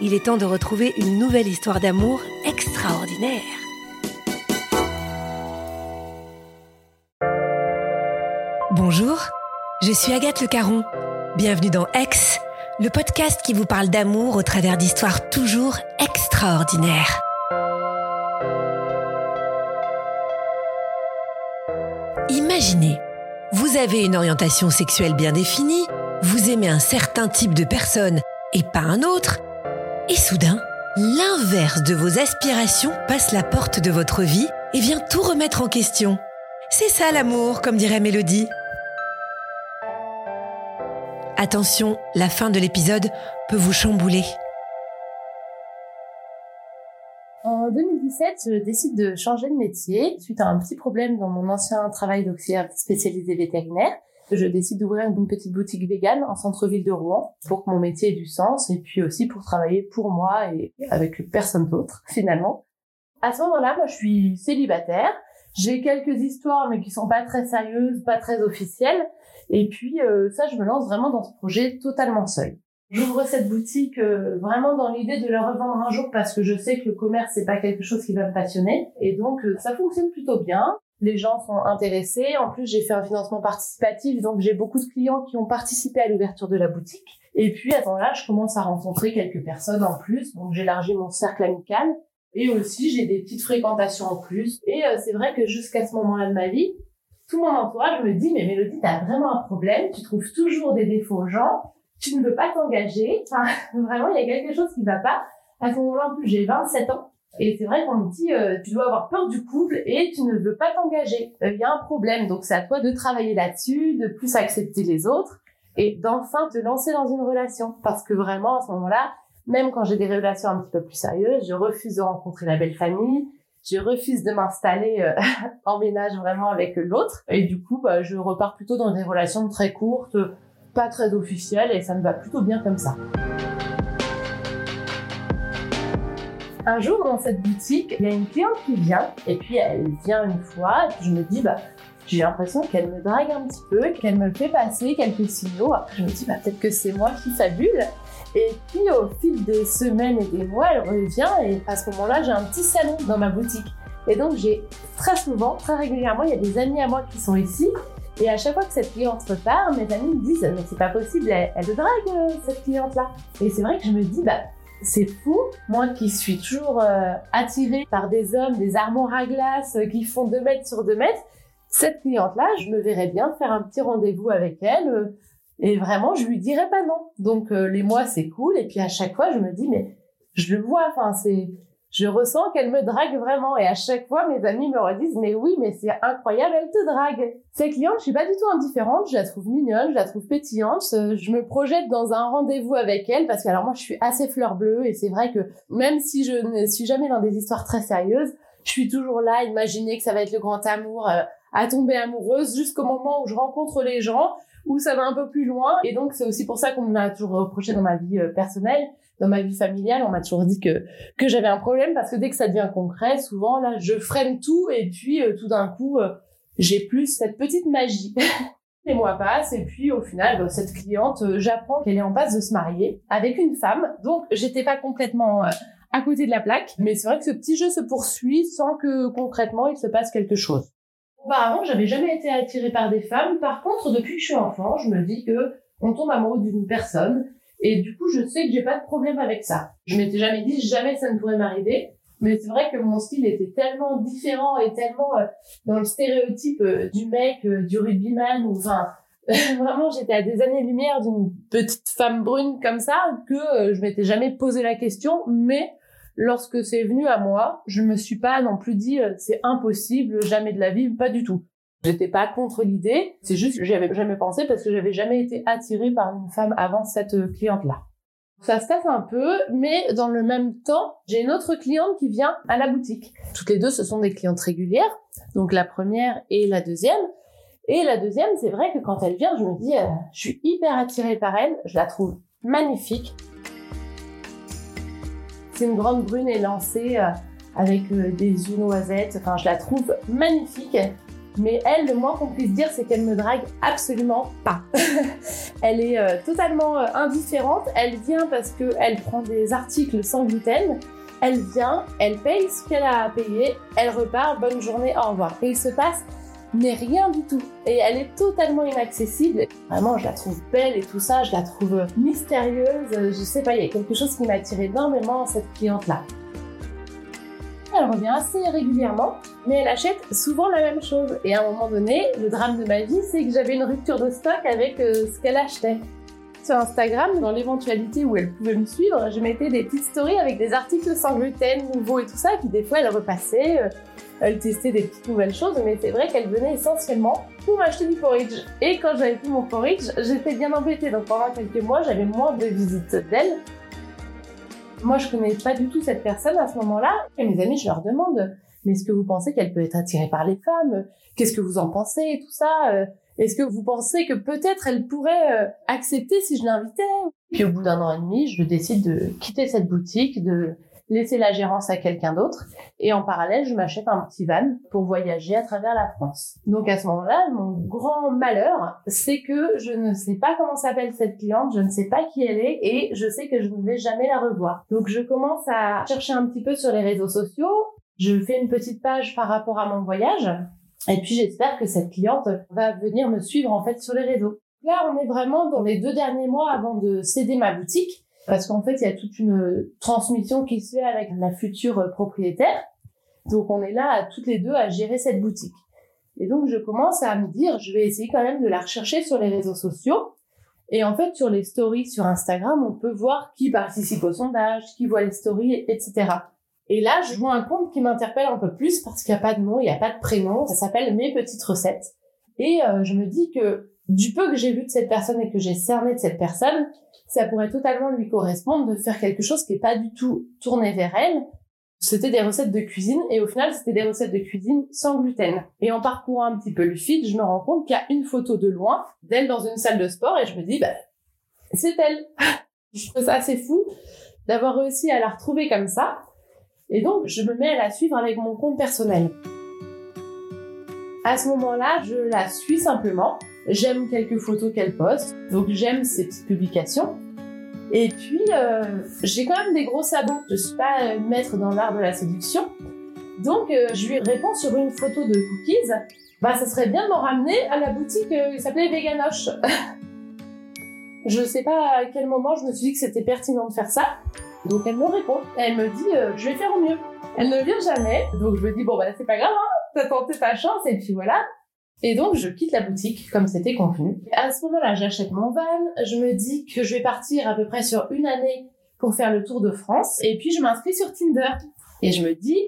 il est temps de retrouver une nouvelle histoire d'amour extraordinaire. Bonjour, je suis Agathe Le Caron. Bienvenue dans Ex, le podcast qui vous parle d'amour au travers d'histoires toujours extraordinaires. Imaginez, vous avez une orientation sexuelle bien définie, vous aimez un certain type de personne et pas un autre, et soudain, l'inverse de vos aspirations passe la porte de votre vie et vient tout remettre en question. C'est ça l'amour, comme dirait Mélodie. Attention, la fin de l'épisode peut vous chambouler. En 2017, je décide de changer de métier suite à un petit problème dans mon ancien travail d'auxiliaire spécialisé vétérinaire. Je décide d'ouvrir une petite boutique végane en centre-ville de Rouen pour que mon métier ait du sens et puis aussi pour travailler pour moi et avec personne d'autre finalement. À ce moment-là, moi je suis célibataire. J'ai quelques histoires mais qui sont pas très sérieuses, pas très officielles. Et puis euh, ça, je me lance vraiment dans ce projet totalement seul. J'ouvre cette boutique euh, vraiment dans l'idée de le revendre un jour parce que je sais que le commerce c'est pas quelque chose qui va me passionner et donc euh, ça fonctionne plutôt bien. Les gens sont intéressés. En plus, j'ai fait un financement participatif, donc j'ai beaucoup de clients qui ont participé à l'ouverture de la boutique. Et puis à ce moment-là, je commence à rencontrer quelques personnes en plus, donc j'élargis mon cercle amical. Et aussi, j'ai des petites fréquentations en plus. Et c'est vrai que jusqu'à ce moment-là de ma vie, tout mon entourage me dit, mais Mélodie, t'as vraiment un problème, tu trouves toujours des défauts aux gens, tu ne veux pas t'engager, enfin, vraiment, il y a quelque chose qui va pas. À ce moment-là, en plus, j'ai 27 ans. Et c'est vrai qu'on me dit, euh, tu dois avoir peur du couple et tu ne veux pas t'engager. Il y a un problème, donc c'est à toi de travailler là-dessus, de plus accepter les autres et d'enfin te lancer dans une relation. Parce que vraiment, à ce moment-là, même quand j'ai des relations un petit peu plus sérieuses, je refuse de rencontrer la belle famille, je refuse de m'installer euh, en ménage vraiment avec l'autre. Et du coup, bah, je repars plutôt dans des relations très courtes, pas très officielles, et ça me va plutôt bien comme ça. Un jour, dans cette boutique, il y a une cliente qui vient, et puis elle vient une fois, je me dis, bah, j'ai l'impression qu'elle me drague un petit peu, qu'elle me fait passer quelques signaux. Je me dis, bah, peut-être que c'est moi qui fabule. Et puis au fil des semaines et des mois, elle revient et à ce moment-là, j'ai un petit salon dans ma boutique. Et donc j'ai très souvent, très régulièrement, il y a des amis à moi qui sont ici. Et à chaque fois que cette cliente repart, mes amis me disent mais c'est pas possible, elle, elle drague euh, cette cliente-là. Et c'est vrai que je me dis bah c'est fou, moi qui suis toujours euh, attirée par des hommes, des armoires à glace euh, qui font 2 mètres sur 2 mètres, cette cliente-là, je me verrais bien faire un petit rendez-vous avec elle. Euh, et vraiment, je lui dirais pas non. Donc les mois, c'est cool. Et puis à chaque fois, je me dis, mais je le vois. Enfin, c'est, je ressens qu'elle me drague vraiment. Et à chaque fois, mes amis me redisent, mais oui, mais c'est incroyable, elle te drague. Cette cliente, je suis pas du tout indifférente. Je la trouve mignonne, je la trouve pétillante. Je me projette dans un rendez-vous avec elle parce que alors moi, je suis assez fleur bleue. Et c'est vrai que même si je ne suis jamais dans des histoires très sérieuses, je suis toujours là, imaginer que ça va être le grand amour, euh, à tomber amoureuse jusqu'au moment où je rencontre les gens, où ça va un peu plus loin. Et donc, c'est aussi pour ça qu'on me l'a toujours reproché dans ma vie euh, personnelle, dans ma vie familiale. On m'a toujours dit que, que j'avais un problème parce que dès que ça devient concret, souvent, là, je freine tout et puis euh, tout d'un coup, euh, j'ai plus cette petite magie. Les mois passent et puis au final, bah, cette cliente, j'apprends qu'elle est en passe de se marier avec une femme. Donc, j'étais pas complètement à côté de la plaque. Mais c'est vrai que ce petit jeu se poursuit sans que concrètement il se passe quelque chose. Auparavant, j'avais jamais été attirée par des femmes. Par contre, depuis que je suis enfant, je me dis que on tombe amoureux d'une personne. Et du coup, je sais que j'ai pas de problème avec ça. Je m'étais jamais dit, jamais ça ne pourrait m'arriver. Mais c'est vrai que mon style était tellement différent et tellement euh, dans le stéréotype euh, du mec, euh, du rugbyman, ou enfin, vraiment, j'étais à des années-lumière d'une petite femme brune comme ça, que je m'étais jamais posé la question, mais lorsque c'est venu à moi, je me suis pas non plus dit c'est impossible, jamais de la vie, pas du tout. J'étais pas contre l'idée, c'est juste que j'y avais jamais pensé parce que j'avais jamais été attirée par une femme avant cette euh, cliente-là. Ça se passe un peu, mais dans le même temps, j'ai une autre cliente qui vient à la boutique. Toutes les deux, ce sont des clientes régulières, donc la première et la deuxième. Et la deuxième, c'est vrai que quand elle vient, je me dis, euh, je suis hyper attirée par elle, je la trouve magnifique, c'est une grande brune élancée euh, avec des yeux noisettes. Enfin, je la trouve magnifique. Mais elle, le moins qu'on puisse dire, c'est qu'elle me drague absolument pas. elle est euh, totalement indifférente. Elle vient parce qu'elle prend des articles sans gluten. Elle vient, elle paye ce qu'elle a à payer, elle repart, bonne journée, au revoir. Et il se passe mais rien du tout. Et elle est totalement inaccessible. Vraiment, je la trouve belle et tout ça, je la trouve mystérieuse. Je sais pas, il y a quelque chose qui m'a attiré énormément cette cliente-là. Elle revient assez régulièrement, mais elle achète souvent la même chose. Et à un moment donné, le drame de ma vie, c'est que j'avais une rupture de stock avec euh, ce qu'elle achetait. Sur Instagram, dans l'éventualité où elle pouvait me suivre, je mettais des petites stories avec des articles sans gluten nouveaux et tout ça, puis des fois elle repassait. Euh, elle testait des petites nouvelles choses, mais c'est vrai qu'elle venait essentiellement pour m'acheter du porridge. Et quand j'avais plus mon porridge, j'étais bien embêtée. Donc pendant quelques mois, j'avais moins de visites d'elle. Moi, je connais pas du tout cette personne à ce moment-là. Et mes amis, je leur demande, mais est-ce que vous pensez qu'elle peut être attirée par les femmes? Qu'est-ce que vous en pensez tout ça? Euh, Est-ce que vous pensez que peut-être elle pourrait euh, accepter si je l'invitais? Puis au bout d'un an et demi, je décide de quitter cette boutique, de laisser la gérance à quelqu'un d'autre. Et en parallèle, je m'achète un petit van pour voyager à travers la France. Donc à ce moment-là, mon grand malheur, c'est que je ne sais pas comment s'appelle cette cliente, je ne sais pas qui elle est et je sais que je ne vais jamais la revoir. Donc je commence à chercher un petit peu sur les réseaux sociaux. Je fais une petite page par rapport à mon voyage. Et puis j'espère que cette cliente va venir me suivre en fait sur les réseaux. Là, on est vraiment dans les deux derniers mois avant de céder ma boutique parce qu'en fait, il y a toute une transmission qui se fait avec la future propriétaire. Donc, on est là à toutes les deux à gérer cette boutique. Et donc, je commence à me dire, je vais essayer quand même de la rechercher sur les réseaux sociaux. Et en fait, sur les stories sur Instagram, on peut voir qui participe au sondage, qui voit les stories, etc. Et là, je vois un compte qui m'interpelle un peu plus parce qu'il n'y a pas de nom, il n'y a pas de prénom. Ça s'appelle Mes Petites Recettes. Et euh, je me dis que du peu que j'ai vu de cette personne et que j'ai cerné de cette personne, ça pourrait totalement lui correspondre de faire quelque chose qui est pas du tout tourné vers elle. C'était des recettes de cuisine et au final c'était des recettes de cuisine sans gluten. Et en parcourant un petit peu le feed, je me rends compte qu'il y a une photo de loin d'elle dans une salle de sport et je me dis bah c'est elle. je trouve ça assez fou d'avoir réussi à la retrouver comme ça. Et donc je me mets à la suivre avec mon compte personnel. À ce moment-là, je la suis simplement J'aime quelques photos qu'elle poste, donc j'aime ses petites publications. Et puis, euh, j'ai quand même des gros sabots. Je suis pas euh, maître dans l'art de la séduction. Donc, euh, je lui réponds sur une photo de cookies. Bah, ça serait bien de m'en ramener à la boutique qui s'appelait Veganoche. je sais pas à quel moment je me suis dit que c'était pertinent de faire ça. Donc, elle me répond. Elle me dit, je vais faire au mieux. Elle ne vient jamais. Donc, je me dis, bon, bah, c'est pas grave, hein. T'as tenté ta chance. Et puis voilà. Et donc, je quitte la boutique comme c'était convenu. À ce moment-là, j'achète mon van. Je me dis que je vais partir à peu près sur une année pour faire le tour de France. Et puis, je m'inscris sur Tinder. Et je me dis,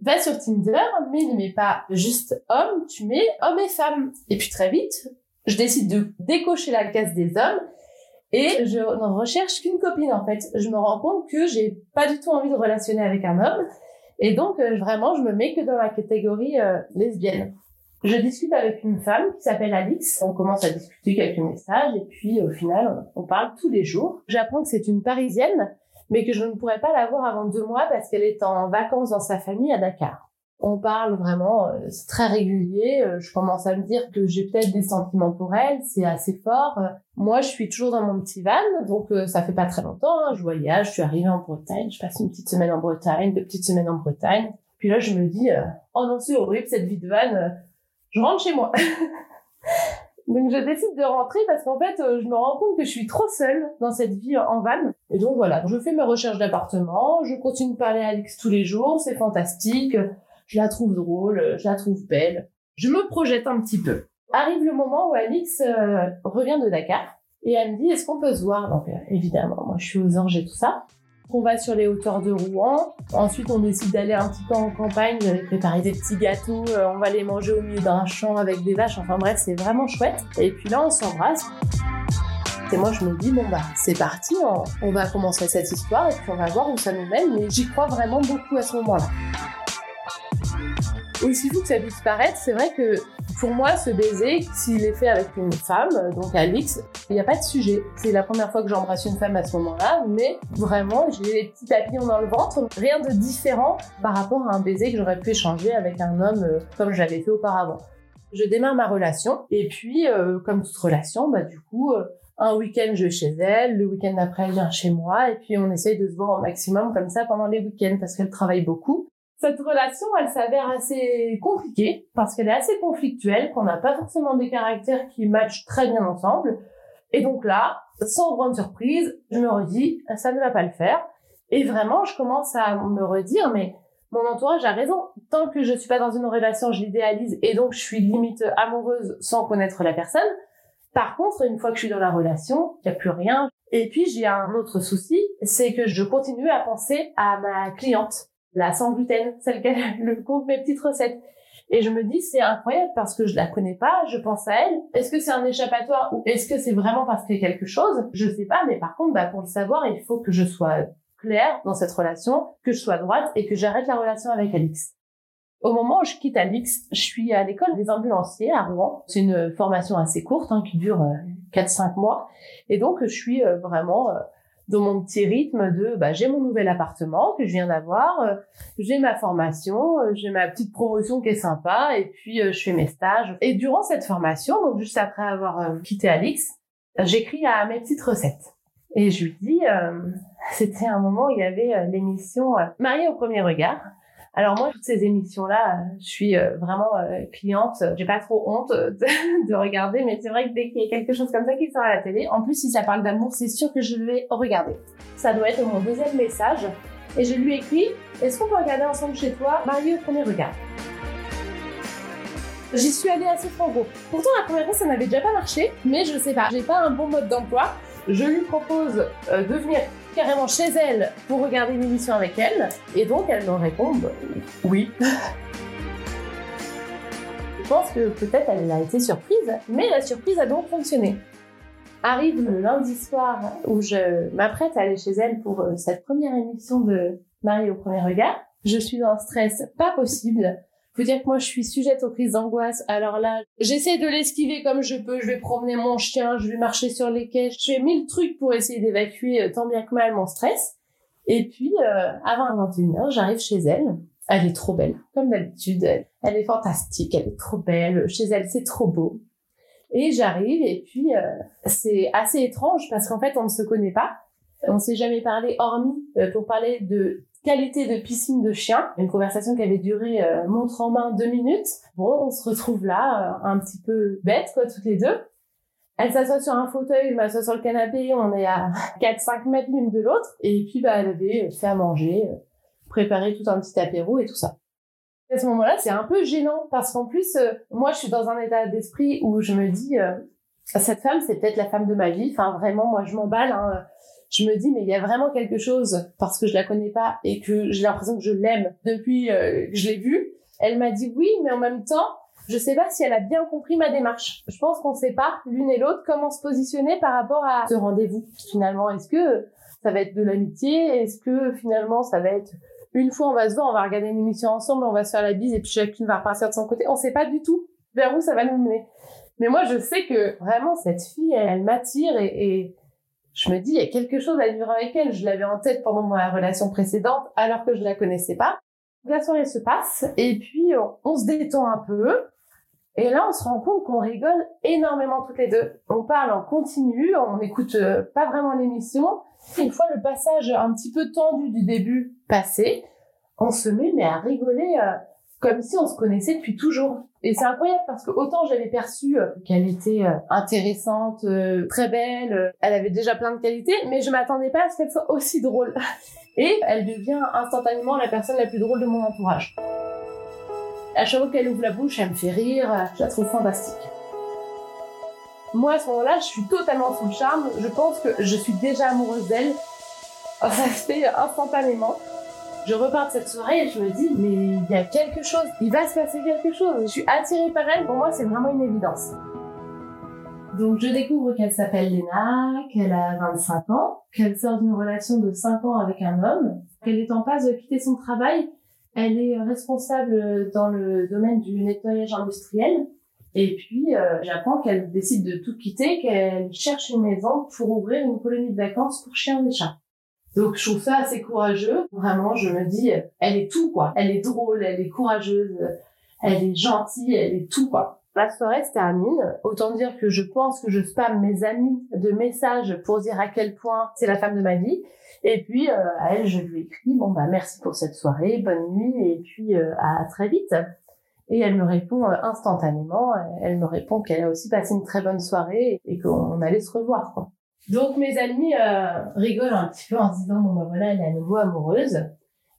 va sur Tinder, mais ne mets pas juste homme, tu mets homme et femme. Et puis, très vite, je décide de décocher la case des hommes. Et je ne recherche qu'une copine, en fait. Je me rends compte que j'ai pas du tout envie de relationner avec un homme. Et donc, euh, vraiment, je me mets que dans la catégorie euh, lesbienne. Je discute avec une femme qui s'appelle Alix. On commence à discuter quelques messages et puis au final, on parle tous les jours. J'apprends que c'est une Parisienne, mais que je ne pourrais pas la voir avant deux mois parce qu'elle est en vacances dans sa famille à Dakar. On parle vraiment, euh, c'est très régulier. Euh, je commence à me dire que j'ai peut-être des sentiments pour elle, c'est assez fort. Euh, moi, je suis toujours dans mon petit van, donc ça fait pas très longtemps. Hein. Je voyage, je suis arrivée en Bretagne, je passe une petite semaine en Bretagne, deux petites semaines en Bretagne. Puis là, je me dis, oh non, c'est horrible cette vie de van. Je rentre chez moi. Donc je décide de rentrer parce qu'en fait, je me rends compte que je suis trop seule dans cette vie en van. Et donc voilà, je fais mes recherches d'appartement, je continue de parler à Alex tous les jours, c'est fantastique je la trouve drôle, je la trouve belle. Je me projette un petit peu. Arrive le moment où Alix euh, revient de Dakar et elle me dit est-ce qu'on peut se voir? Donc euh, évidemment, moi je suis aux anges et tout ça. On va sur les hauteurs de Rouen. Ensuite, on décide d'aller un petit peu en campagne, préparer des petits gâteaux. Euh, on va les manger au milieu d'un champ avec des vaches. Enfin bref, c'est vraiment chouette. Et puis là, on s'embrasse. Et moi, je me dis, bon, bah, c'est parti, on, on va commencer cette histoire et puis on va voir où ça nous mène. Mais j'y crois vraiment beaucoup à ce moment-là aussi fou que ça puisse paraître, c'est vrai que pour moi, ce baiser, s'il est fait avec une femme, donc Alix, il n'y a pas de sujet. C'est la première fois que j'embrasse une femme à ce moment-là, mais vraiment, j'ai les petits papillons dans le ventre. Rien de différent par rapport à un baiser que j'aurais pu échanger avec un homme euh, comme j'avais fait auparavant. Je démarre ma relation, et puis, euh, comme toute relation, bah du coup, euh, un week-end je vais chez elle, le week-end d'après elle vient chez moi, et puis on essaye de se voir au maximum comme ça pendant les week-ends parce qu'elle travaille beaucoup cette relation, elle s'avère assez compliquée parce qu'elle est assez conflictuelle, qu'on n'a pas forcément des caractères qui matchent très bien ensemble. Et donc là, sans grande surprise, je me redis, ça ne va pas le faire. Et vraiment, je commence à me redire, mais mon entourage a raison. Tant que je suis pas dans une relation, je l'idéalise et donc je suis limite amoureuse sans connaître la personne. Par contre, une fois que je suis dans la relation, il n'y a plus rien. Et puis j'ai un autre souci, c'est que je continue à penser à ma cliente la sans gluten, celle qui le compte mes petites recettes. Et je me dis, c'est incroyable parce que je la connais pas, je pense à elle. Est-ce que c'est un échappatoire ou est-ce que c'est vraiment parce qu'il y a quelque chose? Je sais pas, mais par contre, bah, pour le savoir, il faut que je sois claire dans cette relation, que je sois droite et que j'arrête la relation avec Alix. Au moment où je quitte Alix, je suis à l'école des ambulanciers à Rouen. C'est une formation assez courte hein, qui dure 4-5 euh, mois. Et donc, je suis euh, vraiment euh, dans mon petit rythme de bah, j'ai mon nouvel appartement que je viens d'avoir, euh, j'ai ma formation, euh, j'ai ma petite promotion qui est sympa et puis euh, je fais mes stages. Et durant cette formation, donc juste après avoir quitté Alix, j'écris à mes petites recettes. Et je lui dis, c'était un moment où il y avait l'émission Mariée au premier regard alors moi, toutes ces émissions-là, je suis euh, vraiment euh, cliente. J'ai pas trop honte de, regarder, mais c'est vrai que dès qu'il y a quelque chose comme ça qui sort à la télé, en plus si ça parle d'amour, c'est sûr que je vais regarder. Ça doit être mon deuxième message. Et je lui écris Est-ce qu'on peut regarder ensemble chez toi Marie au premier regard? J'y suis allée assez franco. Pourtant, la première fois, ça n'avait déjà pas marché, mais je sais pas, j'ai pas un bon mode d'emploi. Je lui propose euh, de venir carrément chez elle pour regarder une émission avec elle. Et donc, elle me répond bah, oui. Je pense que peut-être elle a été surprise, mais la surprise a donc fonctionné. Arrive le lundi soir où je m'apprête à aller chez elle pour euh, cette première émission de Marie au premier regard. Je suis dans un stress pas possible faut dire que moi, je suis sujette aux crises d'angoisse. Alors là, j'essaie de l'esquiver comme je peux. Je vais promener mon chien, je vais marcher sur les quais. Je fais mille trucs pour essayer d'évacuer euh, tant bien que mal mon stress. Et puis, euh, avant 21h, j'arrive chez elle. Elle est trop belle, comme d'habitude. Elle est fantastique, elle est trop belle. Chez elle, c'est trop beau. Et j'arrive et puis euh, c'est assez étrange parce qu'en fait, on ne se connaît pas. On s'est jamais parlé hormis euh, pour parler de qualité de piscine de chien. Une conversation qui avait duré euh, montre en main deux minutes. Bon, on se retrouve là, euh, un petit peu bête, quoi, toutes les deux. Elle s'assoit sur un fauteuil, je m'assois sur le canapé, on est à 4-5 mètres l'une de l'autre. Et puis, bah, elle avait fait à manger, euh, préparé tout un petit apéro et tout ça. À ce moment-là, c'est un peu gênant parce qu'en plus, moi, je suis dans un état d'esprit où je me dis, cette femme, c'est peut-être la femme de ma vie. Enfin, vraiment, moi, je m'emballe. Hein je me dis mais il y a vraiment quelque chose parce que je la connais pas et que j'ai l'impression que je l'aime depuis euh, que je l'ai vue. Elle m'a dit oui, mais en même temps, je sais pas si elle a bien compris ma démarche. Je pense qu'on sait pas l'une et l'autre comment se positionner par rapport à ce rendez-vous. Finalement, est-ce que ça va être de l'amitié? Est-ce que finalement ça va être une fois on va se voir, on va regarder une émission ensemble, on va se faire la bise et puis chacune va repartir de son côté On sait pas du tout. vers où ça va nous mener. Mais moi, je sais que vraiment, cette fille, elle, m'attire et, et, je me dis, il y a quelque chose à vivre avec elle. Je l'avais en tête pendant ma relation précédente, alors que je la connaissais pas. La soirée se passe et puis on, se détend un peu. Et là, on se rend compte qu'on rigole énormément toutes les deux. On parle en continu, on n'écoute euh, pas vraiment l'émission. Une fois le passage un petit peu tendu du début passé, on se met mais à rigoler euh, comme si on se connaissait depuis toujours. Et c'est incroyable parce que autant j'avais perçu euh, qu'elle était intéressante, très belle, elle avait déjà plein de qualités, mais je m'attendais pas à ce qu'elle soit aussi drôle. Et elle devient instantanément la personne la plus drôle de mon entourage. À chaque fois qu'elle ouvre la bouche, elle me fait rire, je la trouve fantastique. Moi, à ce moment-là, je suis totalement sous le charme. Je pense que je suis déjà amoureuse d'elle. Ça se fait instantanément. Je repars de cette soirée et je me dis, mais il y a quelque chose, il va se passer quelque chose. Je suis attirée par elle. Pour moi, c'est vraiment une évidence. Donc je découvre qu'elle s'appelle Lena, qu'elle a 25 ans, qu'elle sort d'une relation de 5 ans avec un homme, qu'elle est en passe de quitter son travail. Elle est responsable dans le domaine du nettoyage industriel. Et puis euh, j'apprends qu'elle décide de tout quitter, qu'elle cherche une maison pour ouvrir une colonie de vacances pour chiens et chats. Donc je trouve ça assez courageux. Vraiment, je me dis, elle est tout quoi. Elle est drôle, elle est courageuse, elle est gentille, elle est tout quoi. La soirée se termine. Autant dire que je pense que je spamme mes amis de messages pour dire à quel point c'est la femme de ma vie. Et puis euh, à elle, je lui écris bon bah merci pour cette soirée, bonne nuit et puis euh, à très vite. Et elle me répond euh, instantanément. Elle me répond qu'elle a aussi passé une très bonne soirée et qu'on allait se revoir. Quoi. Donc mes amis rigolent un petit peu en se disant bon bah voilà elle est à nouveau amoureuse.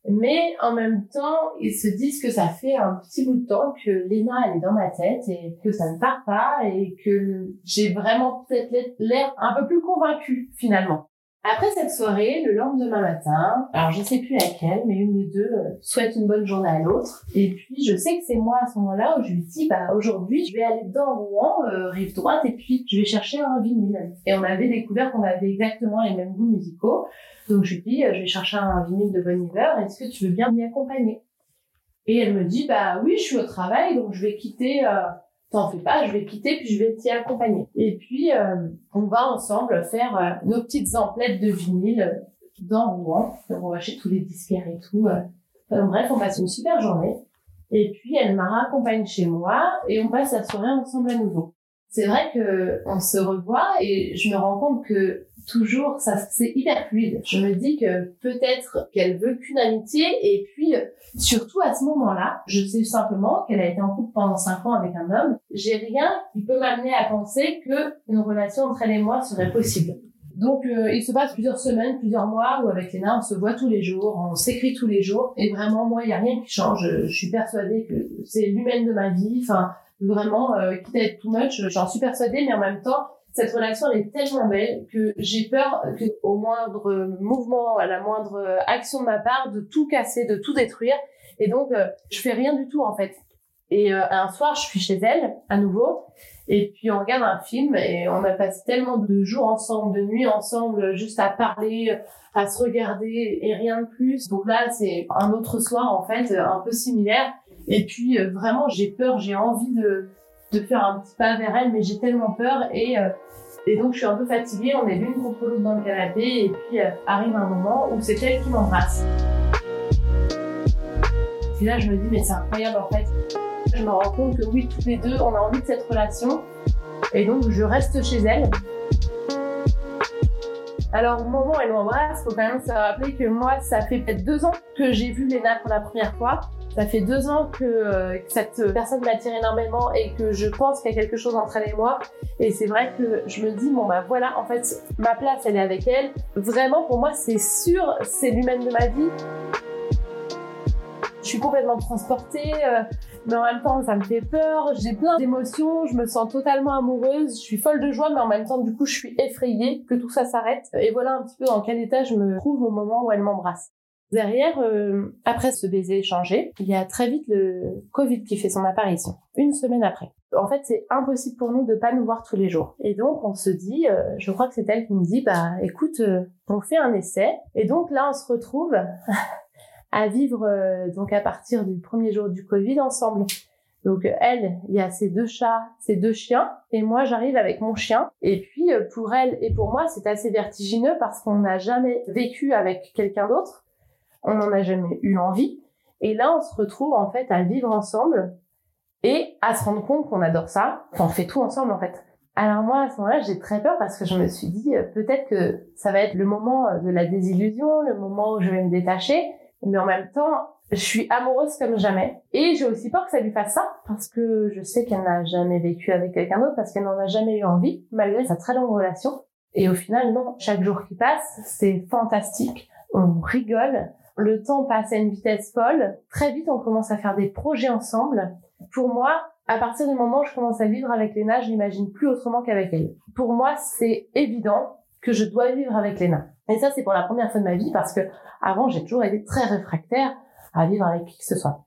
Mais en même temps, ils se disent que ça fait un petit bout de temps que Lena, elle est dans ma tête et que ça ne part pas et que j'ai vraiment peut-être l'air un peu plus convaincue finalement. Après cette soirée, le lendemain matin, alors je sais plus laquelle, mais une des deux euh, souhaite une bonne journée à l'autre. Et puis je sais que c'est moi à ce moment-là où je lui dis, bah aujourd'hui je vais aller dans Rouen, euh, rive droite, et puis je vais chercher un vinyle. Et on avait découvert qu'on avait exactement les mêmes goûts musicaux. Donc je lui dis, euh, je vais chercher un vinyle de Bon Iver, est-ce que tu veux bien m'y accompagner? Et elle me dit, bah oui, je suis au travail, donc je vais quitter t'en fais pas, je vais quitter puis je vais t'y accompagner. Et puis euh, on va ensemble faire euh, nos petites emplettes de vinyle euh, dans Rouen. on va chez tous les disquaires et tout. bref, on passe une super journée. Et puis elle m'a chez moi et on passe la soirée ensemble à nouveau. C'est vrai que on se revoit et je me rends compte que toujours, ça, c'est hyper fluide. Je me dis que peut-être qu'elle veut qu'une amitié et puis, surtout à ce moment-là, je sais simplement qu'elle a été en couple pendant cinq ans avec un homme. J'ai rien qui peut m'amener à penser que une relation entre elle et moi serait possible. Donc euh, il se passe plusieurs semaines, plusieurs mois où avec Léna on se voit tous les jours, on s'écrit tous les jours et vraiment moi il y a rien qui change. Je suis persuadée que c'est l'humaine de ma vie. Enfin vraiment euh, quitte à être too much, j'en suis persuadée, mais en même temps cette relation elle est tellement belle que j'ai peur que au moindre mouvement, à la moindre action de ma part, de tout casser, de tout détruire. Et donc, euh, je fais rien du tout en fait. Et euh, un soir, je suis chez elle à nouveau, et puis on regarde un film et on a passé tellement de jours ensemble, de nuits ensemble, juste à parler, à se regarder et rien de plus. Donc là, c'est un autre soir en fait, un peu similaire. Et puis euh, vraiment, j'ai peur, j'ai envie de de faire un petit pas vers elle, mais j'ai tellement peur et euh, et donc je suis un peu fatiguée. On est l'une contre l'autre dans le canapé et puis euh, arrive un moment où c'est elle qui m'embrasse. Et là je me dis mais c'est incroyable en fait. Je me rends compte que oui tous les deux on a envie de cette relation et donc je reste chez elle. Alors au moment où elle m'embrasse, faut quand même se rappeler que moi ça fait peut-être deux ans que j'ai vu Léna pour la première fois ça fait deux ans que, euh, cette personne m'attire énormément et que je pense qu'il y a quelque chose entre elle et moi. Et c'est vrai que je me dis, bon bah voilà, en fait, ma place, elle est avec elle. Vraiment, pour moi, c'est sûr, c'est l'humaine de ma vie. Je suis complètement transportée, euh, mais en même temps, ça me fait peur. J'ai plein d'émotions, je me sens totalement amoureuse, je suis folle de joie, mais en même temps, du coup, je suis effrayée que tout ça s'arrête. Et voilà un petit peu dans quel état je me trouve au moment où elle m'embrasse. Derrière, euh, après ce baiser échangé, il y a très vite le Covid qui fait son apparition, une semaine après. En fait, c'est impossible pour nous de pas nous voir tous les jours. Et donc, on se dit, euh, je crois que c'est elle qui me dit, bah, écoute, euh, on fait un essai. Et donc là, on se retrouve à vivre donc à partir du premier jour du Covid ensemble. Donc elle, il y a ses deux chats, ses deux chiens, et moi j'arrive avec mon chien. Et puis euh, pour elle et pour moi, c'est assez vertigineux parce qu'on n'a jamais vécu avec quelqu'un d'autre, on n'en a jamais eu envie. Et là, on se retrouve en fait à vivre ensemble et à se rendre compte qu'on adore ça. Enfin, on fait tout ensemble en fait. Alors moi, à ce moment-là, j'ai très peur parce que je me suis dit euh, peut-être que ça va être le moment euh, de la désillusion, le moment où je vais me détacher, mais en même temps, je suis amoureuse comme jamais. Et j'ai aussi peur que ça lui fasse ça, parce que je sais qu'elle n'a jamais vécu avec quelqu'un d'autre, parce qu'elle n'en a jamais eu envie, malgré sa très longue relation. Et au final, non, chaque jour qui passe, c'est fantastique. On rigole, le temps passe à une vitesse folle. Très vite, on commence à faire des projets ensemble. Pour moi, à partir du moment où je commence à vivre avec Léna, je n'imagine plus autrement qu'avec elle. Pour moi, c'est évident que je dois vivre avec Léna. Et ça, c'est pour la première fois de ma vie parce que avant, j'ai toujours été très réfractaire à vivre avec qui que ce soit.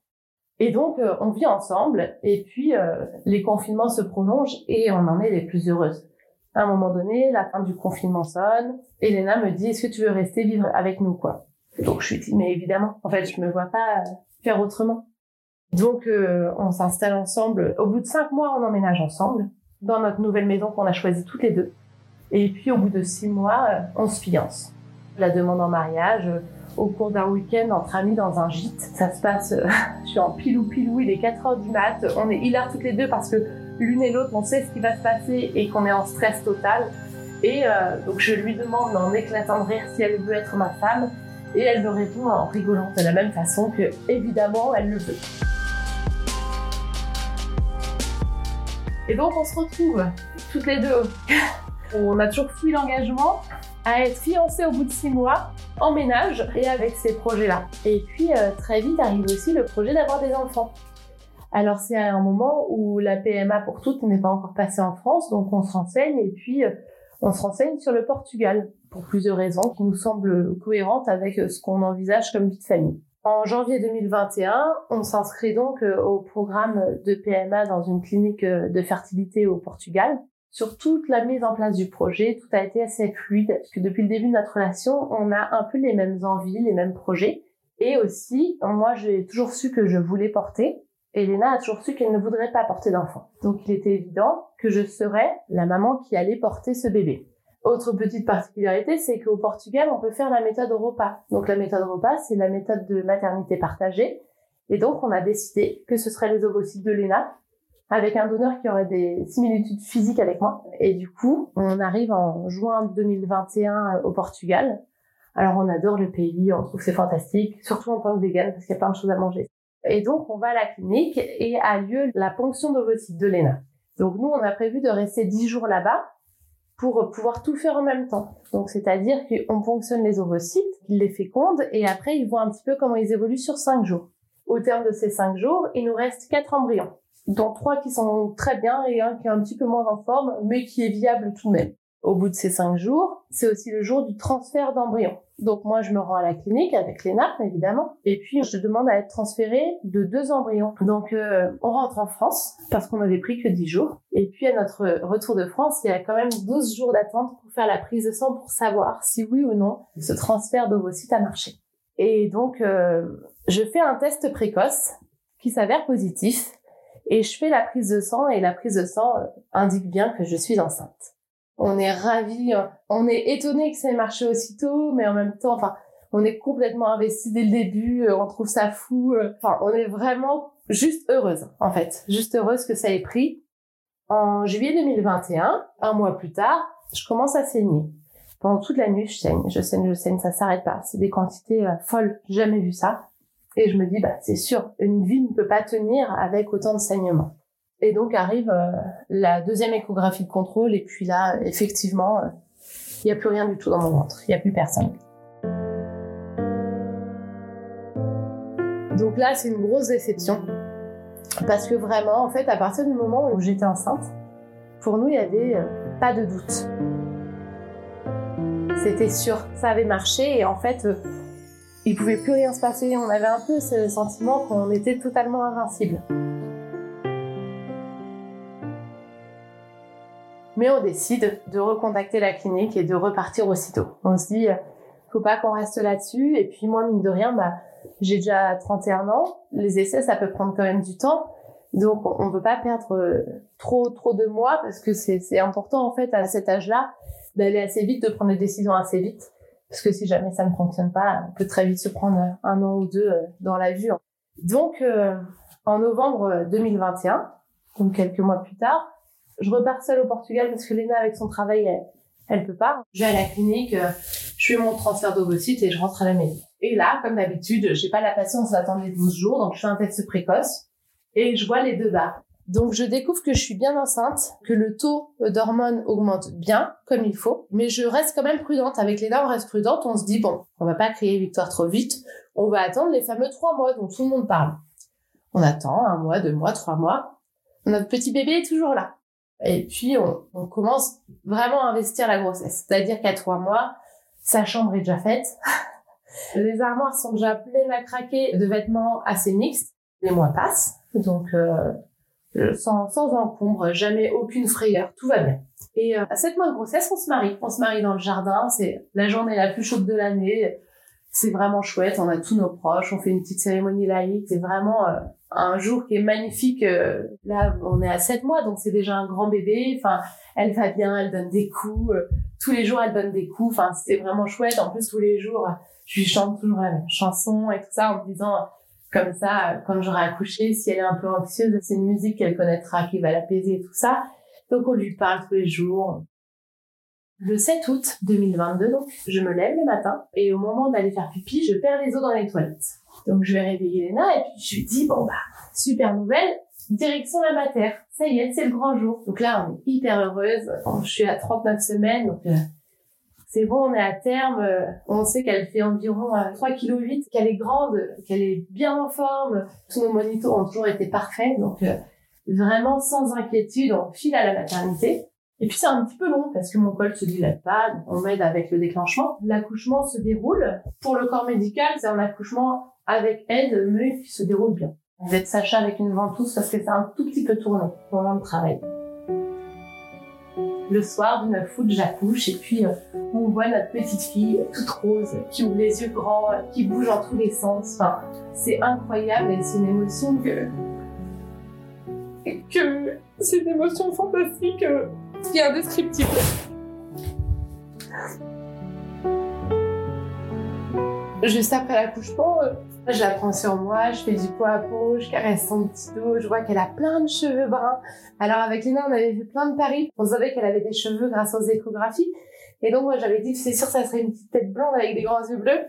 Et donc, euh, on vit ensemble, et puis euh, les confinements se prolongent, et on en est les plus heureuses. À un moment donné, la fin du confinement sonne, Elena me dit, est-ce que tu veux rester vivre avec nous, quoi? Donc, je lui dis, mais évidemment, en fait, je me vois pas faire autrement. Donc, euh, on s'installe ensemble. Au bout de cinq mois, on emménage ensemble, dans notre nouvelle maison qu'on a choisie toutes les deux. Et puis, au bout de six mois, on se fiance. La demande en mariage, au cours d'un week-end entre amis dans un gîte. Ça se passe, euh, je suis en pilou pilou, il est 4 heures du mat, on est hilar toutes les deux parce que l'une et l'autre, on sait ce qui va se passer et qu'on est en stress total. Et euh, donc je lui demande en éclatant de rire si elle veut être ma femme et elle me répond en rigolant de la même façon que évidemment elle le veut. Et donc on se retrouve toutes les deux. on a toujours fui l'engagement à être fiancés au bout de six mois en ménage et avec ces projets-là. Et puis euh, très vite arrive aussi le projet d'avoir des enfants. Alors c'est un moment où la PMA pour toutes n'est pas encore passée en France, donc on se renseigne et puis euh, on se renseigne sur le Portugal pour plusieurs raisons qui nous semblent cohérentes avec euh, ce qu'on envisage comme vie de famille. En janvier 2021, on s'inscrit donc au programme de PMA dans une clinique de fertilité au Portugal sur toute la mise en place du projet, tout a été assez fluide, parce que depuis le début de notre relation, on a un peu les mêmes envies, les mêmes projets. Et aussi, moi, j'ai toujours su que je voulais porter. Et a toujours su qu'elle ne voudrait pas porter d'enfant. Donc, il était évident que je serais la maman qui allait porter ce bébé. Autre petite particularité, c'est qu'au Portugal, on peut faire la méthode repas. Donc, la méthode repas, c'est la méthode de maternité partagée. Et donc, on a décidé que ce serait les ovocytes de Léna avec un donneur qui aurait des similitudes physiques avec moi. Et du coup, on arrive en juin 2021 euh, au Portugal. Alors on adore le pays, on trouve que c'est fantastique, surtout en tant que vegan parce qu'il y a plein de choses à manger. Et donc on va à la clinique et a lieu la ponction d'ovocytes de Léna. Donc nous on a prévu de rester 10 jours là-bas pour pouvoir tout faire en même temps. Donc c'est-à-dire qu'on ponctionne les ovocytes, ils les fécondent et après ils voient un petit peu comment ils évoluent sur 5 jours. Au terme de ces 5 jours, il nous reste 4 embryons dont trois qui sont très bien et un qui est un petit peu moins en forme, mais qui est viable tout de même. Au bout de ces cinq jours, c'est aussi le jour du transfert d'embryon. Donc moi, je me rends à la clinique avec Léna, évidemment, et puis je demande à être transférée de deux embryons. Donc euh, on rentre en France parce qu'on avait pris que dix jours. Et puis à notre retour de France, il y a quand même 12 jours d'attente pour faire la prise de sang pour savoir si oui ou non ce transfert d'ovocytes a marché. Et donc euh, je fais un test précoce qui s'avère positif et je fais la prise de sang et la prise de sang euh, indique bien que je suis enceinte. On est ravis, euh, on est étonné que ça ait marché aussitôt, mais en même temps, enfin, on est complètement investi dès le début, euh, on trouve ça fou, enfin, on est vraiment juste heureuse, en fait, juste heureuse que ça ait pris. En juillet 2021, un mois plus tard, je commence à saigner. Pendant toute la nuit, je saigne, je saigne, je saigne, ça s'arrête pas. C'est des quantités folles, jamais vu ça. Et je me dis, bah, c'est sûr, une vie ne peut pas tenir avec autant de saignements. Et donc arrive euh, la deuxième échographie de contrôle, et puis là, effectivement, euh, il n'y a plus rien du tout dans mon ventre, il n'y a plus personne. Donc là, c'est une grosse déception. Parce que vraiment, en fait, à partir du moment où j'étais enceinte, pour nous, il n'y avait euh, pas de doute. C'était sûr, ça avait marché, et en fait, il pouvait plus rien se passer. On avait un peu ce sentiment qu'on était totalement invincible. Mais on décide de recontacter la clinique et de repartir aussitôt. On se dit, faut pas qu'on reste là-dessus. Et puis moi, mine de rien, bah, j'ai déjà 31 ans. Les essais, ça peut prendre quand même du temps. Donc on ne veut pas perdre euh, trop trop de mois parce que c'est important en fait à cet âge-là d'aller assez vite, de prendre des décisions assez vite. Parce que si jamais ça ne fonctionne pas, on peut très vite se prendre un an ou deux dans la vue. Donc en novembre 2021, donc quelques mois plus tard, je repars seule au Portugal parce que Léna avec son travail, elle, elle peut pas. Je vais à la clinique, je fais mon transfert d'ovocytes et je rentre à la maison. Et là, comme d'habitude, j'ai pas la patience d'attendre les 12 jours, donc je fais un test précoce et je vois les deux barres. Donc je découvre que je suis bien enceinte, que le taux d'hormones augmente bien, comme il faut, mais je reste quand même prudente. Avec les on reste prudente, on se dit, bon, on va pas créer victoire trop vite, on va attendre les fameux trois mois dont tout le monde parle. On attend un mois, deux mois, trois mois. Notre petit bébé est toujours là. Et puis on, on commence vraiment à investir la grossesse. C'est-à-dire qu'à trois mois, sa chambre est déjà faite. Les armoires sont déjà pleines à craquer de vêtements assez mixtes. Les mois passent, donc euh, sans, sans encombre, jamais aucune frayeur, tout va bien. Et euh, à sept mois de grossesse, on se marie. On se marie dans le jardin, c'est la journée la plus chaude de l'année. C'est vraiment chouette, on a tous nos proches, on fait une petite cérémonie laïque. C'est vraiment euh, un jour qui est magnifique. Euh, là, on est à sept mois, donc c'est déjà un grand bébé. Enfin, elle va bien, elle donne des coups. tous les jours, elle donne des coups. Enfin, c'est vraiment chouette. En plus, tous les jours, je lui chante toujours la même chanson et tout ça en me disant comme ça quand j'aurai accouché si elle est un peu anxieuse c'est une musique qu'elle connaîtra qui va l'apaiser et tout ça donc on lui parle tous les jours le 7 août 2022 donc je me lève le matin et au moment d'aller faire pipi je perds les os dans les toilettes. Donc je vais réveiller Léna et puis je lui dis bon bah super nouvelle direction la mater. Ça y est c'est le grand jour. Donc là on est hyper heureuse. Je suis à 39 semaines donc euh, c'est bon, on est à terme, euh, on sait qu'elle fait environ 3,8 kg, qu'elle est grande, qu'elle est bien en forme. Tous nos monitors ont toujours été parfaits, donc euh, vraiment sans inquiétude, on file à la maternité. Et puis c'est un petit peu long parce que mon col se dilate pas, on m'aide avec le déclenchement. L'accouchement se déroule. Pour le corps médical, c'est un accouchement avec aide, mais qui se déroule bien. Va être Sacha avec une ventouse parce que c'est un tout petit peu tourné pendant le travail le soir du 9 août, j'accouche et puis euh, on voit notre petite fille toute rose qui ouvre les yeux grands, qui bouge en tous les sens. Enfin, c'est incroyable et c'est une émotion que que c'est une émotion fantastique euh, qui est indescriptible. Juste après l'accouchement, euh, je la prends sur moi, je fais du poids à peau, je caresse son petit dos, je vois qu'elle a plein de cheveux bruns. Alors avec Léna, on avait vu plein de paris. On savait qu'elle avait des cheveux grâce aux échographies. Et donc moi j'avais dit c'est sûr ça serait une petite tête blonde avec des grands yeux bleus.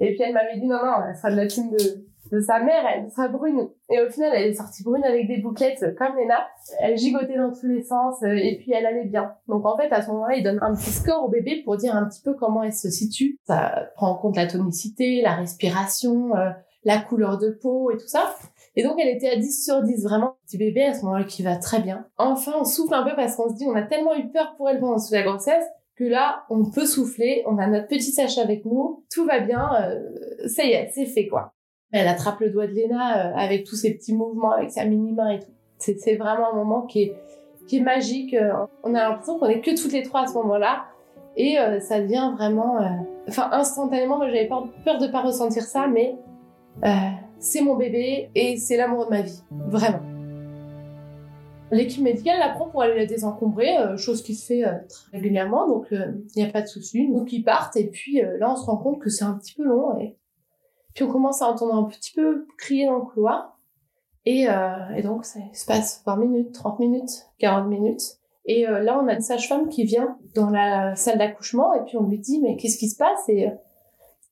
Et puis elle m'avait dit non non, elle sera de la team de, de sa mère, elle sera brune. Et au final, elle est sortie brune avec des bouclettes comme Léna. Elle gigotait dans tous les sens euh, et puis elle allait bien. Donc en fait, à ce moment-là, il donne un petit score au bébé pour dire un petit peu comment elle se situe. Ça prend en compte la tonicité, la respiration, euh, la couleur de peau et tout ça. Et donc elle était à 10 sur 10, vraiment. Petit bébé à ce moment-là qui va très bien. Enfin, on souffle un peu parce qu'on se dit on a tellement eu peur pour elle pendant toute la grossesse que là, on peut souffler, on a notre petit sachet avec nous, tout va bien, euh, ça y est, c'est fait quoi. Elle attrape le doigt de Léna euh, avec tous ses petits mouvements, avec sa mini-main et tout. C'est vraiment un moment qui est, magique. Euh, on a l'impression qu'on est que toutes les trois à ce moment-là. Et euh, ça devient vraiment... Enfin, instantanément, moi j'avais peur, de pas ressentir ça, mais c'est mon bébé et c'est l'amour de ma vie. Vraiment. L'équipe médicale la prend pour aller la désencombrer, chose qui se fait très régulièrement, donc il n'y a pas de souci. Donc ils partent et puis là on se rend compte que c'est un petit peu long puis on commence à entendre un petit peu crier dans le couloir. Et, euh, et donc ça se passe 20 minutes, 30 minutes, 40 minutes. Et euh, là, on a une sage-femme qui vient dans la salle d'accouchement et puis on lui dit mais qu'est-ce qui se passe? Et,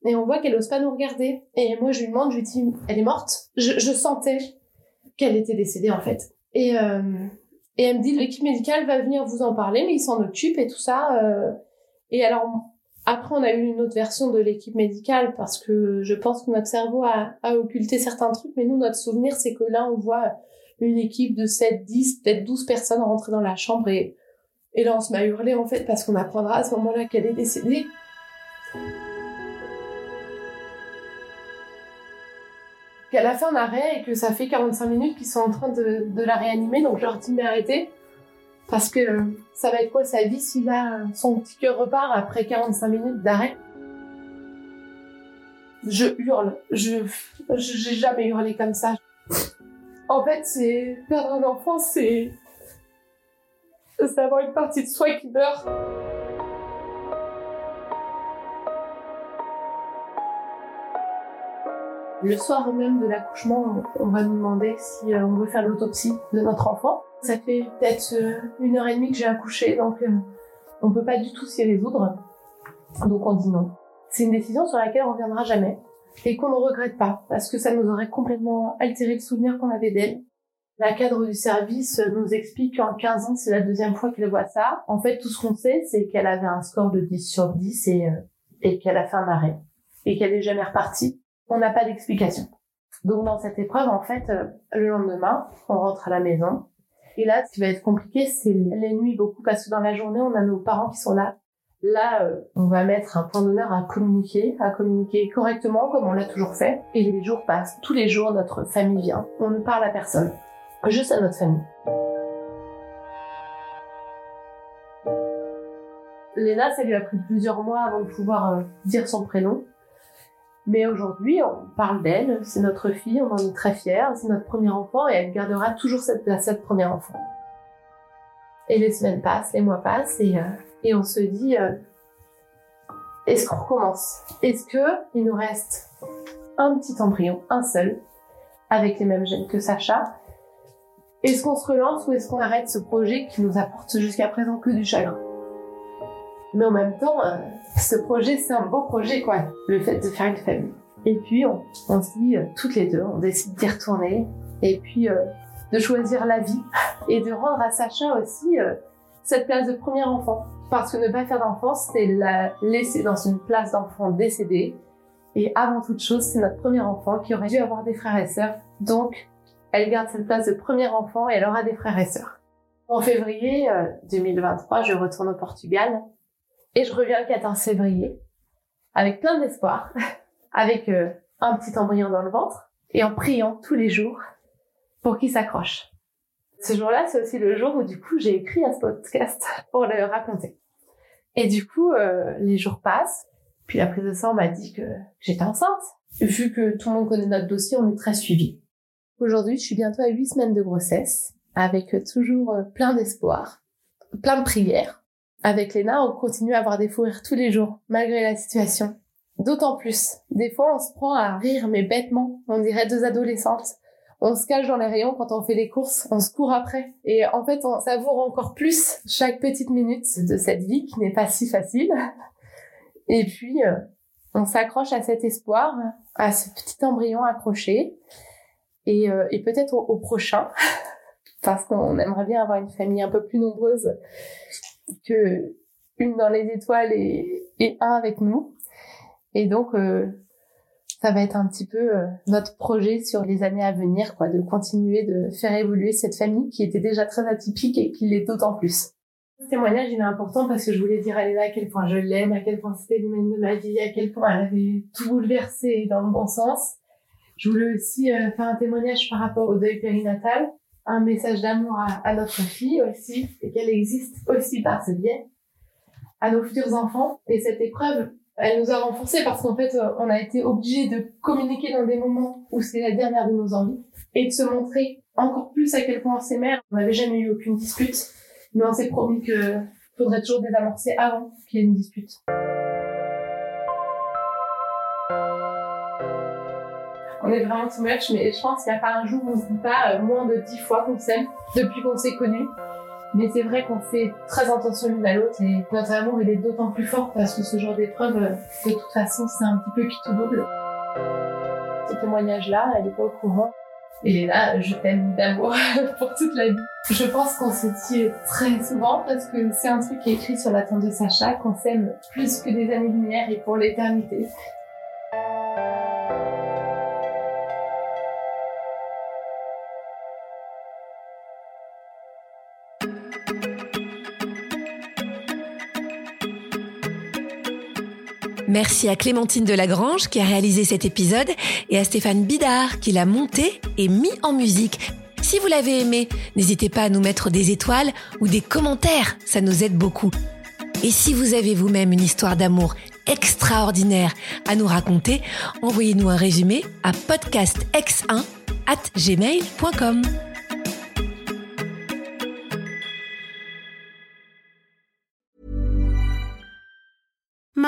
et on voit qu'elle ose pas nous regarder. Et moi, je lui demande, je lui dis elle est morte? Je, je sentais qu'elle était décédée en fait. Et, euh, et elle me dit l'équipe médicale va venir vous en parler, mais ils s'en occupent et tout ça. Euh. Et alors après, on a eu une autre version de l'équipe médicale parce que je pense que notre cerveau a, occulté certains trucs, mais nous, notre souvenir, c'est que là, on voit une équipe de 7, 10, peut-être 12 personnes rentrer dans la chambre et, et là, on se met à hurler, en fait, parce qu'on apprendra à ce moment-là qu'elle est décédée. Qu'elle a fait un arrêt et que ça fait 45 minutes qu'ils sont en train de, de la réanimer, donc je leur dis, mais arrêtez. Parce que ça va être quoi sa vie si là, son petit cœur repart après 45 minutes d'arrêt? Je hurle. Je, j'ai jamais hurlé comme ça. En fait, c'est perdre un enfant, c'est c'est avoir une partie de soi qui meurt. Le soir même de l'accouchement, on va nous demander si euh, on veut faire l'autopsie de notre enfant. Ça fait peut-être euh, une heure et demie que j'ai accouché, donc euh, on peut pas du tout s'y résoudre. Donc on dit non. C'est une décision sur laquelle on reviendra jamais et qu'on ne regrette pas parce que ça nous aurait complètement altéré le souvenir qu'on avait d'elle. La cadre du service nous explique qu'en 15 ans, c'est la deuxième fois qu'elle voit ça. En fait, tout ce qu'on sait, c'est qu'elle avait un score de 10 sur 10 et, et qu'elle a fait un arrêt et qu'elle est jamais repartie on n'a pas d'explication. Donc dans cette épreuve, en fait, euh, le lendemain, on rentre à la maison. Et là, ce qui va être compliqué, c'est les nuits beaucoup, parce que dans la journée, on a nos parents qui sont là. Là, euh, on va mettre un point d'honneur à communiquer, à communiquer correctement, comme on l'a toujours fait. Et les jours passent. Tous les jours, notre famille vient. On ne parle à personne. Juste à notre famille. Léna, ça lui a pris plusieurs mois avant de pouvoir euh, dire son prénom. Mais aujourd'hui, on parle d'elle, c'est notre fille, on en est très fiers, c'est notre premier enfant et elle gardera toujours cette place, cette premier enfant. Et les semaines passent, les mois passent et, euh, on se dit, euh, est-ce qu'on recommence? Est-ce que il nous reste un petit embryon, un seul, avec les mêmes gènes que Sacha? Est-ce qu'on se relance ou est-ce qu'on arrête ce projet qui nous apporte jusqu'à présent que du chagrin? Mais en même temps, euh, ce projet, c'est un beau projet, quoi. Le fait de faire une famille. Et puis, on, se dit, euh, toutes les deux, on décide d'y retourner. Et puis, euh, de choisir la vie. Et de rendre à Sacha aussi cette place de premier enfant. Parce que ne pas faire d'enfant, c'est la laisser dans une place d'enfant décédé. Et avant toute chose, c'est notre premier enfant qui aurait dû avoir des frères et sœurs. Donc, elle garde cette place de premier enfant et elle aura des frères et sœurs. En février 2023, je retourne au Portugal et je reviens le 14 février avec plein d'espoir, avec euh, un petit embryon dans le ventre et en priant tous les jours pour qu'il s'accroche. Ce jour-là, c'est aussi le jour où du coup j'ai écrit à ce podcast pour le raconter. Et du coup, euh, les jours passent, puis la prise de sang m'a dit que j'étais enceinte. Vu que tout le monde connaît notre dossier, on est très suivi. Aujourd'hui, je suis bientôt à 8 semaines de grossesse, avec toujours euh, plein d'espoir, plein de prières, avec Léna, on continue à avoir des fous rires tous les jours, malgré la situation. D'autant plus, des fois on se prend à rire, mais bêtement, on dirait deux adolescentes. On se cache dans les rayons quand on fait les courses, on se court après. Et en fait, on savoure encore plus chaque petite minute de cette vie qui n'est pas si facile. Et puis, euh, on s'accroche à cet espoir, à ce petit embryon accroché, et, euh, et peut-être au prochain, parce qu'on aimerait bien avoir une famille un peu plus nombreuse que une dans les étoiles et, et un avec nous. Et donc, euh, ça va être un petit peu euh, notre projet sur les années à venir, quoi, de continuer de faire évoluer cette famille qui était déjà très atypique et qui l'est d'autant plus. Ce témoignage, il est important parce que je voulais dire à Léna à quel point je l'aime, à quel point c'était l'humaine de ma vie, à quel point elle avait tout bouleversé dans le bon sens. Je voulais aussi euh, faire un témoignage par rapport au deuil périnatal un message d'amour à, notre fille aussi, et qu'elle existe aussi par ce biais, à nos futurs enfants. Et cette épreuve, elle nous a renforcés parce qu'en fait, on a été obligés de communiquer dans des moments où c'est la dernière de nos envies et de se montrer encore plus à quel point on s'aimait. On n'avait jamais eu aucune dispute, mais on s'est promis que faudrait toujours désamorcer avant qu'il y ait une dispute. On est vraiment too much, mais je pense qu'il n'y a pas un jour où on se dit pas euh, moins de dix fois qu'on s'aime depuis qu'on s'est connus. Mais c'est vrai qu'on fait très attention l'une à l'autre et notre amour il est d'autant plus fort parce que ce genre d'épreuve, euh, de toute façon, c'est un petit peu qui tout double. Ce témoignage-là, elle est pas au courant. Et là, je t'aime d'amour pour toute la vie. Je pense qu'on se dit très souvent parce que c'est un truc qui est écrit sur la tente de Sacha, qu'on s'aime plus que des années-lumière et pour l'éternité. Merci à Clémentine Delagrange qui a réalisé cet épisode et à Stéphane Bidard qui l'a monté et mis en musique. Si vous l'avez aimé, n'hésitez pas à nous mettre des étoiles ou des commentaires, ça nous aide beaucoup. Et si vous avez vous-même une histoire d'amour extraordinaire à nous raconter, envoyez-nous un résumé à podcastx1 at gmail.com.